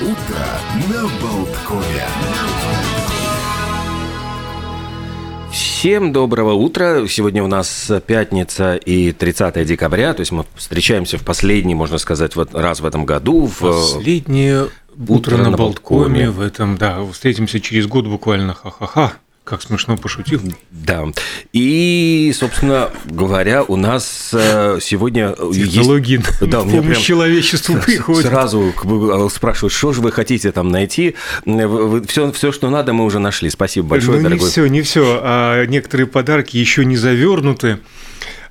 утро на Болткове. Всем доброго утра. Сегодня у нас пятница и 30 декабря, то есть мы встречаемся в последний, можно сказать, вот раз в этом году. В... Последнее утро, на, на Болткоме в этом, да, встретимся через год буквально, ха-ха-ха. Как смешно пошутил. Да. И, собственно говоря, у нас э, сегодня Технологии есть... да, помощь прям человечеству приходит. Сразу спрашивают, что же вы хотите там найти. Все, все, что надо, мы уже нашли. Спасибо большое, ну, дорогой. не все, не все. А некоторые подарки еще не завернуты.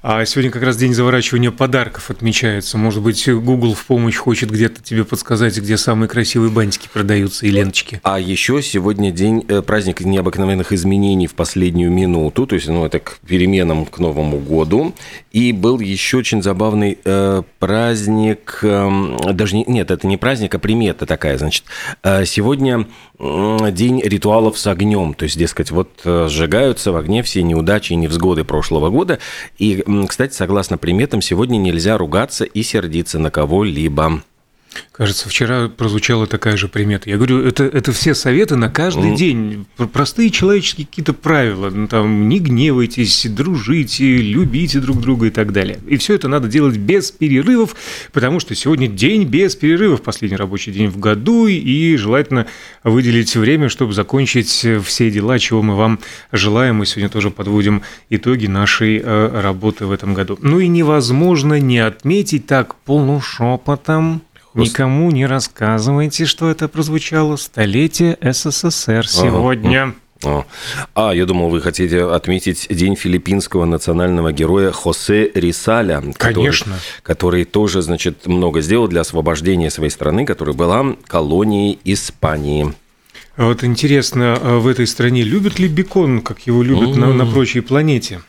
А сегодня как раз день заворачивания подарков отмечается. Может быть, Google в помощь хочет где-то тебе подсказать, где самые красивые бантики продаются и ленточки. А еще сегодня день э, праздник необыкновенных изменений в последнюю минуту, то есть, ну, это к переменам к Новому году. И был еще очень забавный э, праздник, э, даже не, нет, это не праздник, а примета такая, значит. Э, сегодня день ритуалов с огнем, то есть, дескать, вот э, сжигаются в огне все неудачи и невзгоды прошлого года, и кстати, согласно приметам, сегодня нельзя ругаться и сердиться на кого-либо. Кажется, вчера прозвучала такая же примета. Я говорю, это, это все советы на каждый mm. день. Простые человеческие какие-то правила. Ну, там, не гневайтесь, дружите, любите друг друга и так далее. И все это надо делать без перерывов, потому что сегодня день без перерывов, последний рабочий день в году, и желательно выделить время, чтобы закончить все дела, чего мы вам желаем. Мы сегодня тоже подводим итоги нашей э, работы в этом году. Ну и невозможно не отметить так полушепотом Никому не рассказывайте, что это прозвучало. Столетие СССР сегодня. Ага. А, я думал, вы хотите отметить День филиппинского национального героя Хосе Рисаля. Конечно. Который, который тоже, значит, много сделал для освобождения своей страны, которая была колонией Испании. А вот интересно, а в этой стране любят ли бекон, как его любят mm. на, на прочей планете?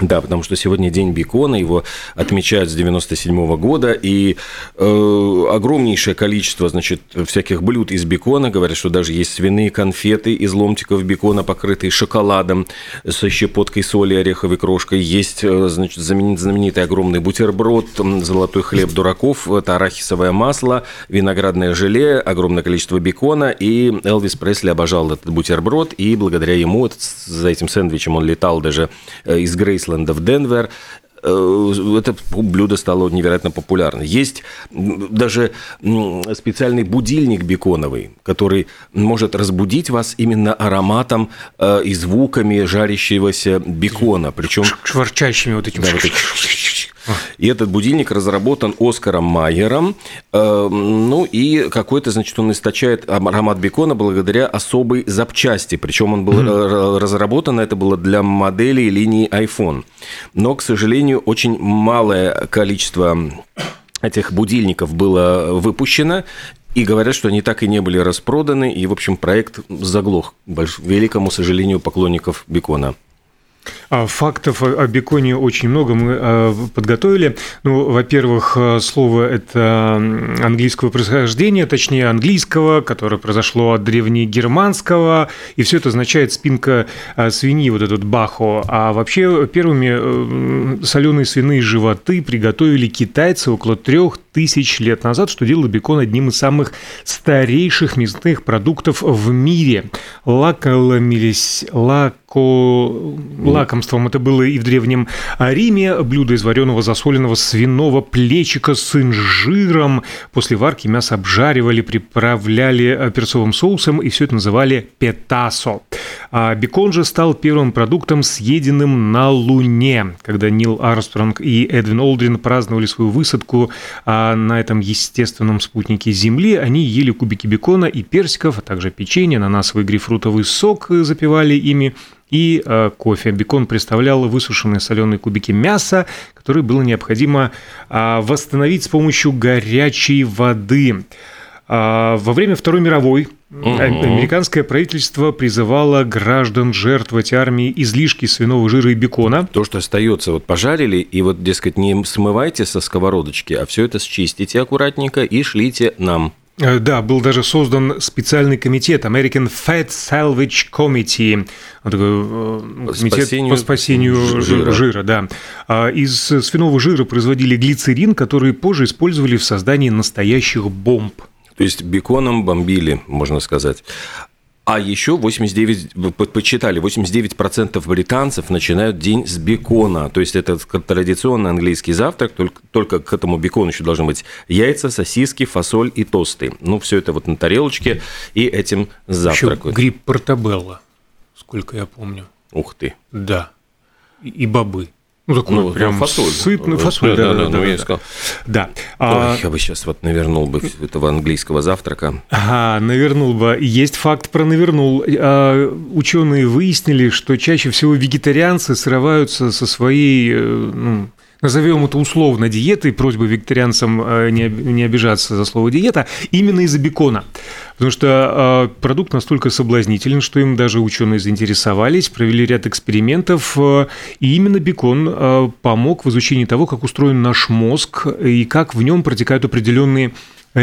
Да, потому что сегодня день бекона, его отмечают с 97 -го года, и э, огромнейшее количество, значит, всяких блюд из бекона, говорят, что даже есть свиные конфеты из ломтиков бекона, покрытые шоколадом со щепоткой соли, ореховой крошкой, есть, э, значит, знаменитый огромный бутерброд, золотой хлеб дураков, это арахисовое масло, виноградное желе, огромное количество бекона, и Элвис Пресли обожал этот бутерброд, и благодаря ему, за этим сэндвичем он летал даже э, из Грейс Айсленда в Денвер, э, это блюдо стало невероятно популярным. Есть даже специальный будильник беконовый, который может разбудить вас именно ароматом э, и звуками жарящегося бекона. Причем... Шварчащими вот этими. Да, вот этим и этот будильник разработан Оскаром Майером. Э, ну и какой-то, значит, он источает аромат бекона благодаря особой запчасти. Причем он был mm-hmm. разработан, это было для моделей линии iPhone. Но, к сожалению, очень малое количество этих будильников было выпущено, и говорят, что они так и не были распроданы, и, в общем, проект заглох, к великому сожалению, поклонников бекона. А, фактов о беконе очень много мы а, подготовили. Ну, во-первых, а, слово это английского происхождения, точнее английского, которое произошло от древнегерманского, и все это означает спинка свиньи, вот этот бахо. А вообще первыми соленые свиные животы приготовили китайцы около трех тысяч лет назад, что делало бекон одним из самых старейших мясных продуктов в мире. Лаколомились, лако... лакомством это было и в Древнем Риме. Блюдо из вареного засоленного свиного плечика с инжиром. После варки мясо обжаривали, приправляли перцовым соусом, и все это называли петасо. А бекон же стал первым продуктом, съеденным на Луне, когда Нил Армстронг и Эдвин Олдрин праздновали свою высадку а на этом естественном спутнике Земли. Они ели кубики бекона и персиков, а также печенье, ананасовый грейпфрутовый сок запивали ими и э, кофе. Бекон представлял высушенные соленые кубики мяса, которые было необходимо э, восстановить с помощью горячей воды. А, во время Второй мировой угу. американское правительство призывало граждан жертвовать армии излишки свиного жира и бекона. То, что остается, вот пожарили, и вот, дескать, не смывайте со сковородочки, а все это счистите аккуратненько и шлите нам. Э, да, был даже создан специальный комитет American Fat Salvage Committee, такой э, комитет спасению по спасению жира. жира. Да. А из свиного жира производили глицерин, который позже использовали в создании настоящих бомб. То есть беконом бомбили, можно сказать. А еще 89, почитали, 89% британцев начинают день с бекона. То есть это традиционный английский завтрак, только, только к этому бекону еще должны быть яйца, сосиски, фасоль и тосты. Ну, все это вот на тарелочке и этим завтракают. Еще гриб портабелла, сколько я помню. Ух ты. Да. И бобы. Ну, такой Ну, прям фасоль. сытный фасоль. Да, да, да, ну, я да. сказал. Да. Ой, А, я бы сейчас вот навернул бы этого английского завтрака. Ага, навернул бы. Есть факт про навернул. А, Ученые выяснили, что чаще всего вегетарианцы срываются со своей, э, ну, назовем это условно диетой, просьба вегетарианцам э, не не обижаться за слово диета, именно из-за бекона. Потому что э, продукт настолько соблазнителен, что им даже ученые заинтересовались, провели ряд экспериментов, э, и именно бекон помог в изучении того, как устроен наш мозг и как в нем протекают определенные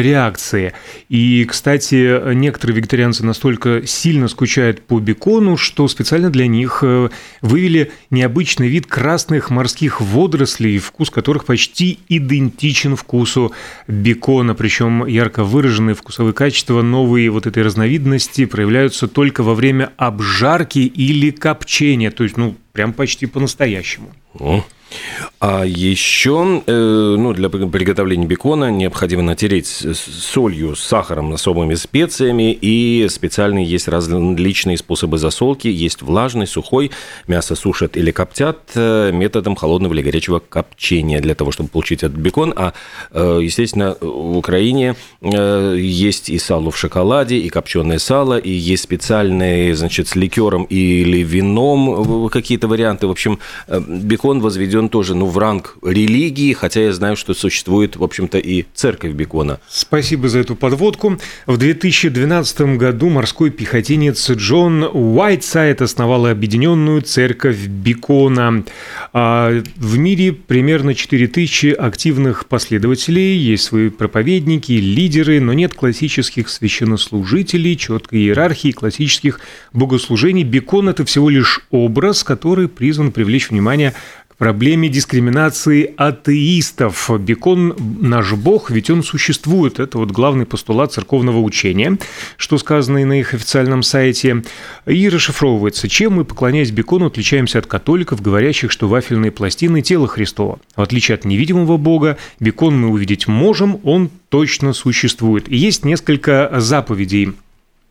реакции. И, кстати, некоторые вегетарианцы настолько сильно скучают по бекону, что специально для них э, вывели необычный вид красных морских водорослей, вкус которых почти идентичен вкусу бекона, причем ярко выраженные вкусовые качества новые вот этой разновидности проявляются только во время обжарки или копчения, то есть, ну, прям почти по-настоящему. О. А еще э, ну, для приготовления бекона необходимо натереть солью, с сахаром, особыми специями, и специальные есть различные способы засолки. Есть влажный, сухой, мясо сушат или коптят э, методом холодного или горячего копчения для того, чтобы получить этот бекон. А, э, естественно, в Украине есть и сало в шоколаде, и копченое сало, и есть специальные, значит, с ликером или вином какие-то варианты. В общем, бекон возведен тоже ну, в ранг религии, хотя я знаю, что существует, в общем-то, и церковь бекона. Спасибо за эту подводку. В 2012 году морской пехотинец Джон Уайтсайд основал объединенную церковь Бекона. А В мире примерно 4000 активных последователей, есть свои проповедники, лидеры, но нет классических священнослужителей, четкой иерархии, классических богослужений. Бекон – это всего лишь образ, который призван привлечь внимание к проблеме дискриминации атеистов. Бекон – наш бог, ведь он существует. Это вот главный постулат церковного учения, что сказано и на их официальном сайте. И расшифровывается, чем мы, поклоняясь бекону, отличаемся от католиков, говорящих, что вафельные пластины – тело Христова. В отличие от невидимого бога, бекон мы увидеть можем, он точно существует. И есть несколько заповедей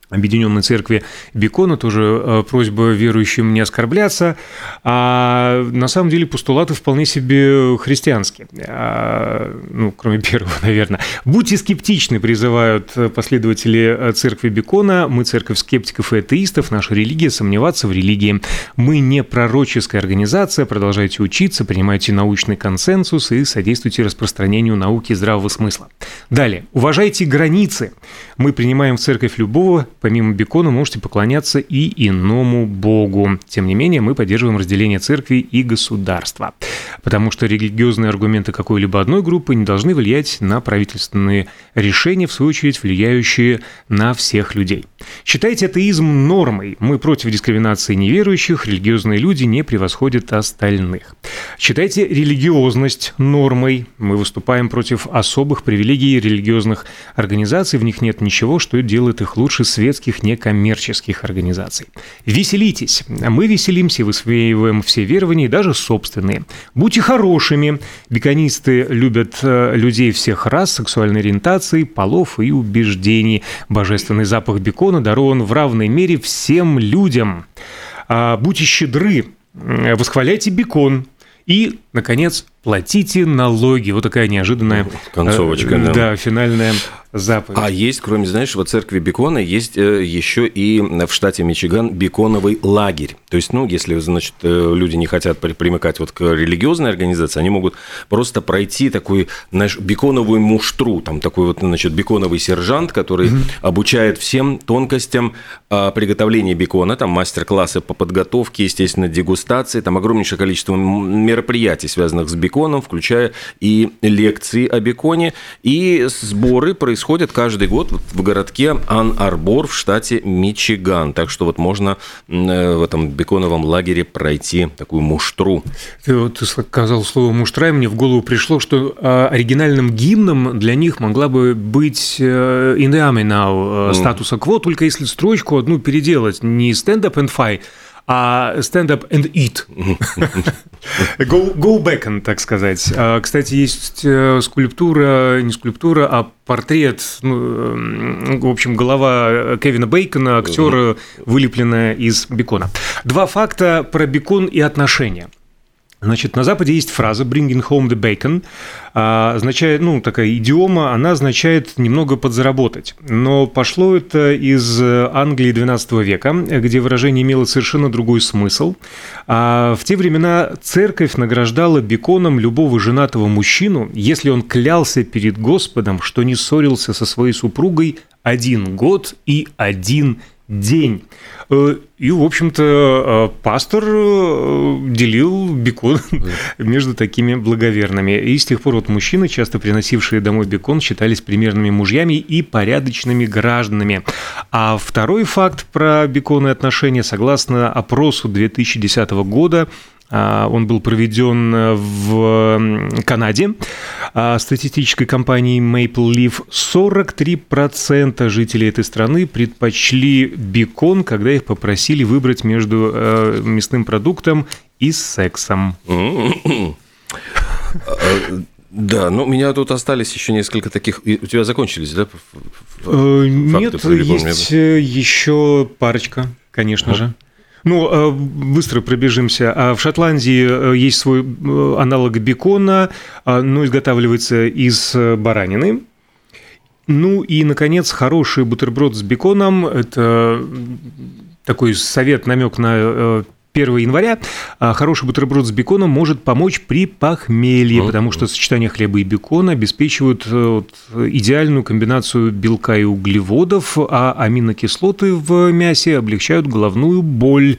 Объединенной Церкви Бекона, тоже э, просьба верующим не оскорбляться, а на самом деле постулаты вполне себе христианские, А, ну, кроме первого, наверное. Будьте скептичны, призывают последователи э, Церкви Бекона, мы церковь скептиков и атеистов, наша религия, сомневаться в религии. Мы не пророческая организация, продолжайте учиться, принимайте научный консенсус и содействуйте распространению науки здравого смысла. Далее, уважайте границы. Мы принимаем в церковь любого, помимо бекона можете поклоняться и иному богу. Тем не менее, мы поддерживаем разделение церкви и государства, потому что религиозные аргументы какой-либо одной группы не должны влиять на правительственные решения, в свою очередь влияющие на всех людей. Считайте атеизм нормой. Мы против дискриминации неверующих, религиозные люди не превосходят остальных. Считайте религиозность нормой. Мы выступаем против особых привилегий религиозных организаций, в них нет ничего, что делает их лучше светских некоммерческих организаций. Веселитесь. Мы веселимся, высвеиваем все верования, даже собственные. Будьте хорошими. Беконисты любят э, людей всех рас, сексуальной ориентации, полов и убеждений. Божественный запах бекона дарован в равной мере всем людям. А, Будьте щедры. Восхваляйте бекон. И, наконец, платите налоги. Вот такая неожиданная Концовочка, э, да. Да, финальная заповедь. А есть, кроме, знаешь, вот церкви Бекона, есть э, еще и в штате Мичиган беконовый лагерь. То есть, ну, если, значит, э, люди не хотят при- примыкать вот к религиозной организации, они могут просто пройти такую, знаешь, беконовую муштру, там такой вот, значит, беконовый сержант, который обучает всем тонкостям а, приготовления бекона, там мастер-классы по подготовке, естественно, дегустации, там огромнейшее количество мероприятий мероприятий, связанных с беконом, включая и лекции о беконе. И сборы происходят каждый год в городке Ан-Арбор в штате Мичиган. Так что вот можно в этом беконовом лагере пройти такую муштру. Ты, вот, сказал слово муштра, и мне в голову пришло, что а, оригинальным гимном для них могла бы быть э, In the Army Now статуса кво, только если строчку одну переделать, не Stand Up and Fight, а Stand Up and Eat. go, go back, on, так сказать. А, кстати, есть э, скульптура, не скульптура, а портрет, ну, в общем, голова Кевина Бейкона, актера, вылепленная из бекона. Два факта про бекон и отношения – Значит, на Западе есть фраза «bringing home the bacon», а, означает, ну, такая идиома, она означает немного подзаработать. Но пошло это из Англии XII века, где выражение имело совершенно другой смысл. А в те времена церковь награждала беконом любого женатого мужчину, если он клялся перед Господом, что не ссорился со своей супругой один год и один день. Э, и, в общем-то, э, пастор э, делил бекон между такими благоверными. И с тех пор вот мужчины, часто приносившие домой бекон, считались примерными мужьями и порядочными гражданами. А второй факт про бекон и отношения, согласно опросу 2010 года, он был проведен э, в Канаде а, статистической компанией Maple Leaf. 43% жителей этой страны предпочли бекон, когда их попросили выбрать между э, мясным продуктом и сексом. Да, ну у меня тут остались еще несколько таких. У тебя закончились, да? Э, нет, есть еще парочка, конечно же. Ну, э, быстро пробежимся. А в Шотландии э, есть свой э, аналог бекона, а, но изготавливается из баранины. Ну и, наконец, хороший бутерброд с беконом – это такой совет, намек на 1 января а, хороший бутерброд с беконом может помочь при похмелье, mm-hmm. потому что сочетание хлеба и бекона обеспечивают вот, идеальную комбинацию белка и углеводов, а аминокислоты в мясе облегчают головную боль.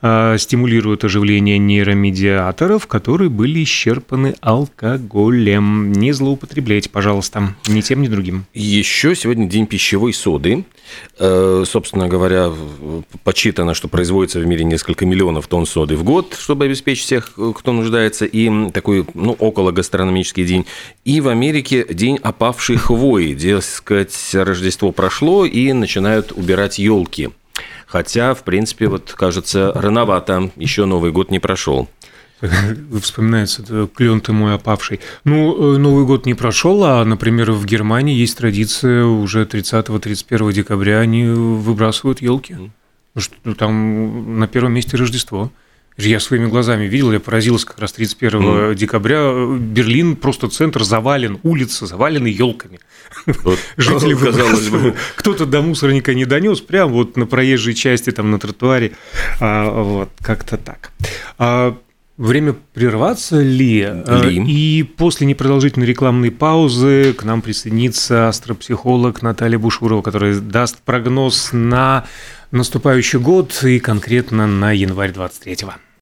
А, стимулируют оживление нейромедиаторов, которые были исчерпаны алкоголем. Не злоупотребляйте, пожалуйста, ни тем, ни другим. Еще сегодня день пищевой соды. Э, собственно говоря, почитано, что производится в мире несколько миллионов тонн соды в год, чтобы обеспечить всех, кто нуждается, и такой, ну, около гастрономический день. И в Америке день опавшей хвои. Дескать, Рождество прошло, и начинают убирать елки. Хотя, в принципе, вот кажется, рановато, еще Новый год не прошел. Вспоминается, клен ты мой опавший. Ну, э, Новый год не прошел, а, например, в Германии есть традиция, уже 30-31 декабря они выбрасывают елки. Что там на первом месте Рождество. Я своими глазами видел, я поразился как раз 31 mm. декабря. Берлин, просто центр завален, улицы завалены елками. Вот, Жители казалось бы. Кто-то до мусорника не донес, прям вот на проезжей части, там на тротуаре. А, вот, как-то так. А, Время прерваться ли? А, ли? И после непродолжительной рекламной паузы к нам присоединится астропсихолог Наталья Бушурова, которая даст прогноз на наступающий год и конкретно на январь 23-го.